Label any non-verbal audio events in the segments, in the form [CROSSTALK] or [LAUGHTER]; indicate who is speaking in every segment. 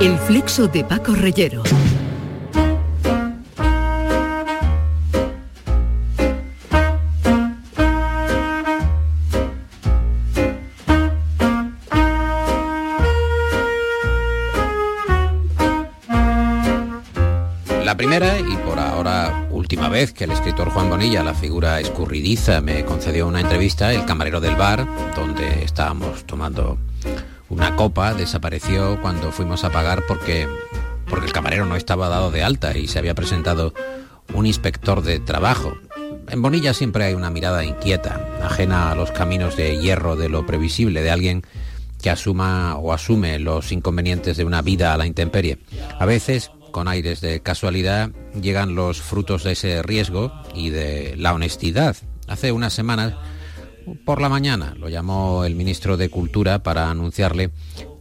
Speaker 1: El flexo de Paco Reyero.
Speaker 2: La primera y por ahora última vez que el escritor Juan Bonilla, la figura escurridiza, me concedió una entrevista, el camarero del bar, donde estábamos tomando una copa, desapareció cuando fuimos a pagar porque, porque el camarero no estaba dado de alta y se había presentado un inspector de trabajo. En Bonilla siempre hay una mirada inquieta, ajena a los caminos de hierro de lo previsible, de alguien que asuma o asume los inconvenientes de una vida a la intemperie. A veces con aires de casualidad, llegan los frutos de ese riesgo y de la honestidad. Hace unas semanas, por la mañana, lo llamó el ministro de Cultura para anunciarle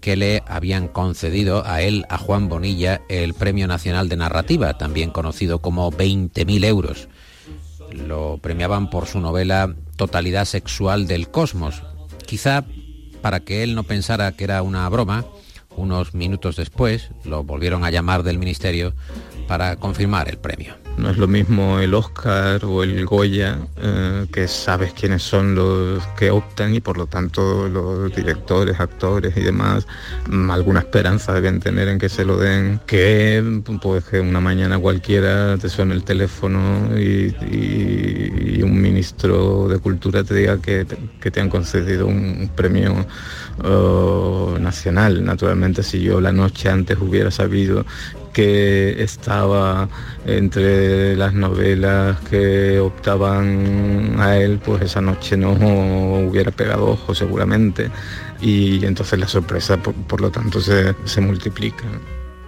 Speaker 2: que le habían concedido a él, a Juan Bonilla, el Premio Nacional de Narrativa, también conocido como 20.000 euros. Lo premiaban por su novela Totalidad Sexual del Cosmos. Quizá para que él no pensara que era una broma, unos minutos después lo volvieron a llamar del ministerio para confirmar el premio.
Speaker 3: No es lo mismo el Oscar o el Goya, eh, que sabes quiénes son los que optan y por lo tanto los directores, actores y demás, mm, alguna esperanza deben tener en que se lo den, que pues que una mañana cualquiera te suene el teléfono y, un ministro de Cultura te diga que, te han concedido un premio oh, nacional. Naturalmente si yo la noche antes hubiera sabido que estaba entre las novelas que optaban a él, pues esa noche no hubiera pegado ojo seguramente y entonces la sorpresa por, lo tanto se, multiplica.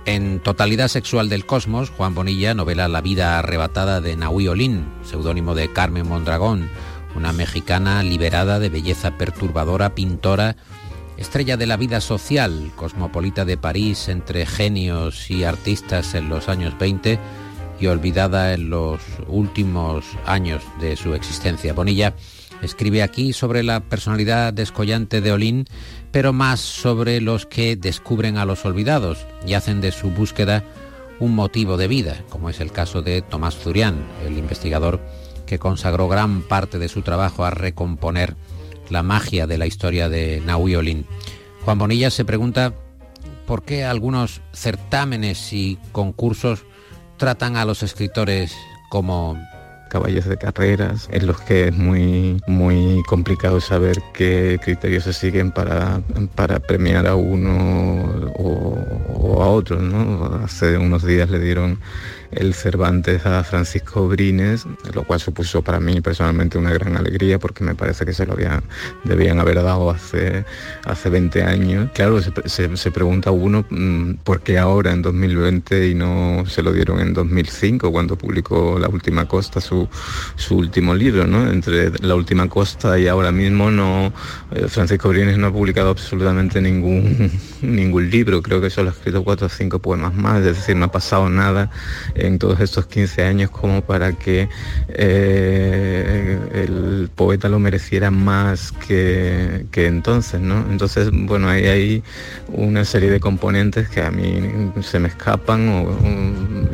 Speaker 2: En Totalidad Sexual del Cosmos, Juan Bonilla novela La vida arrebatada de Nahui Olin, seudónimo de Carmen Mondragón, una mexicana liberada de belleza perturbadora, pintora, estrella de la vida social, cosmopolita de París entre genios y artistas en los años 20 y olvidada en los últimos años de su existencia. Bonilla escribe aquí sobre la personalidad descollante de Olin, pero más sobre los que descubren a los olvidados y hacen de su búsqueda un motivo de vida, como es el caso de Tomás Zurián, el investigador que consagró gran parte de su trabajo a recomponer la magia de la historia de Naui Olin. Juan Bonilla se pregunta por qué algunos certámenes y concursos tratan a los escritores como
Speaker 3: caballos de carreras, en los que es muy, muy complicado saber qué criterios se siguen para, para premiar a uno o, a otro. Hace unos días le dieron el Cervantes a Francisco Brines, lo cual supuso para mí personalmente una gran alegría porque me parece que se lo habían, debían haber dado hace, hace 20 años. Claro, se, pregunta uno mm, por qué ahora en 2020 y no se lo dieron en 2005 cuando publicó La Última Costa, su, su último libro, ¿no? Entre La Última Costa y ahora mismo no, eh, Francisco Brines no ha publicado absolutamente ningún, [LAUGHS] ningún libro, creo que solo ha escrito cuatro o cinco poemas más, es decir, no ha pasado nada en todos estos 15 años como para que eh, el poeta lo mereciera más que, entonces, ¿no? Entonces, bueno, hay, hay una serie de componentes que a mí se me escapan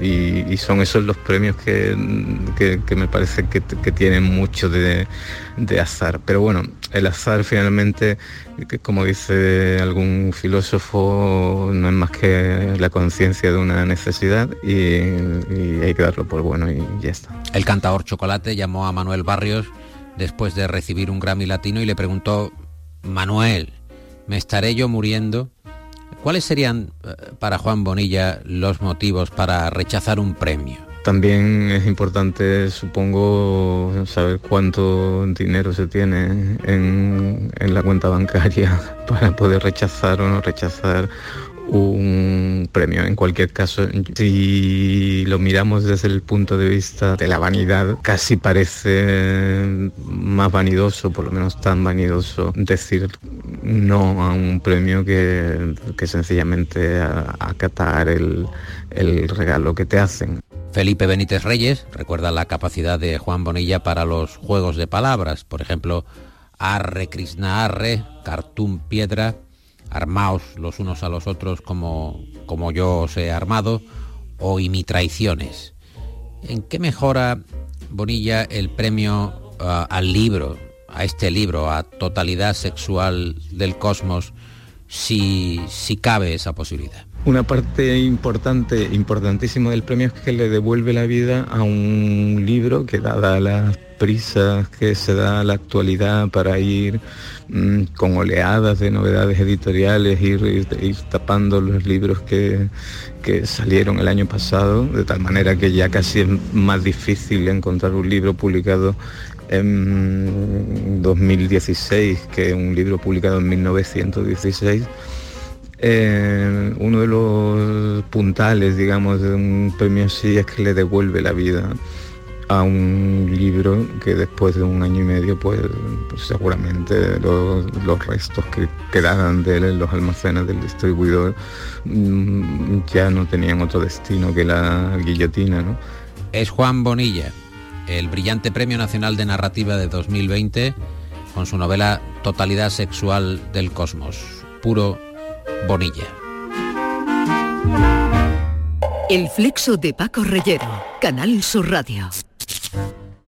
Speaker 3: y, son esos los premios que, me parece que, tienen mucho de, de azar. Pero bueno, el azar finalmente que como dice algún filósofo, no es más que la conciencia de una necesidad y, hay que darlo por bueno y ya está.
Speaker 2: El cantador Chocolate llamó a Manuel Barrios después de recibir un Grammy Latino y le preguntó, Manuel, ¿me estaré yo muriendo? ¿Cuáles serían eh, para Juan Bonilla los motivos para rechazar un premio?
Speaker 3: También es importante, supongo, saber cuánto dinero se tiene en, la cuenta bancaria [LAUGHS] para poder rechazar o no rechazar un premio. En cualquier caso, si lo miramos desde el punto de vista de la vanidad, casi parece más vanidoso, por lo menos tan vanidoso, decir no a un premio que, sencillamente acatar el regalo que te hacen.
Speaker 2: Felipe Benítez Reyes recuerda la capacidad de Juan Bonilla para los juegos de palabras, por ejemplo, arre Krishna arre, cartoon piedra, armaos los unos a los otros como como yo os he armado o Y mi traiciones. ¿En qué mejora, Bonilla, el premio al libro, a este libro, a totalidad sexual del cosmos, si, si cabe esa posibilidad?
Speaker 3: Una parte importante, importantísima del premio es que le devuelve la vida a un libro que dada las prisas que se da a la actualidad para ir mm, con oleadas de novedades editoriales, ir, ir, tapando los libros que, que, salieron el año pasado, de tal manera que ya casi es más difícil encontrar un libro publicado en 2016 que un libro publicado en 1916 eh, uno de los puntales, digamos, de un premio así es que le devuelve la vida a un libro que después de un año y medio, pues, pues seguramente los, restos que quedaban de él en los almacenes del distribuidor mm, ya no tenían otro destino que la guillotina, ¿no?
Speaker 2: Es Juan Bonilla, el brillante Premio Nacional de Narrativa de 2020 con su novela Totalidad Sexual del Cosmos. Puro Bonilla.
Speaker 1: El flexo de Paco Reyero, Canal Sur Radio.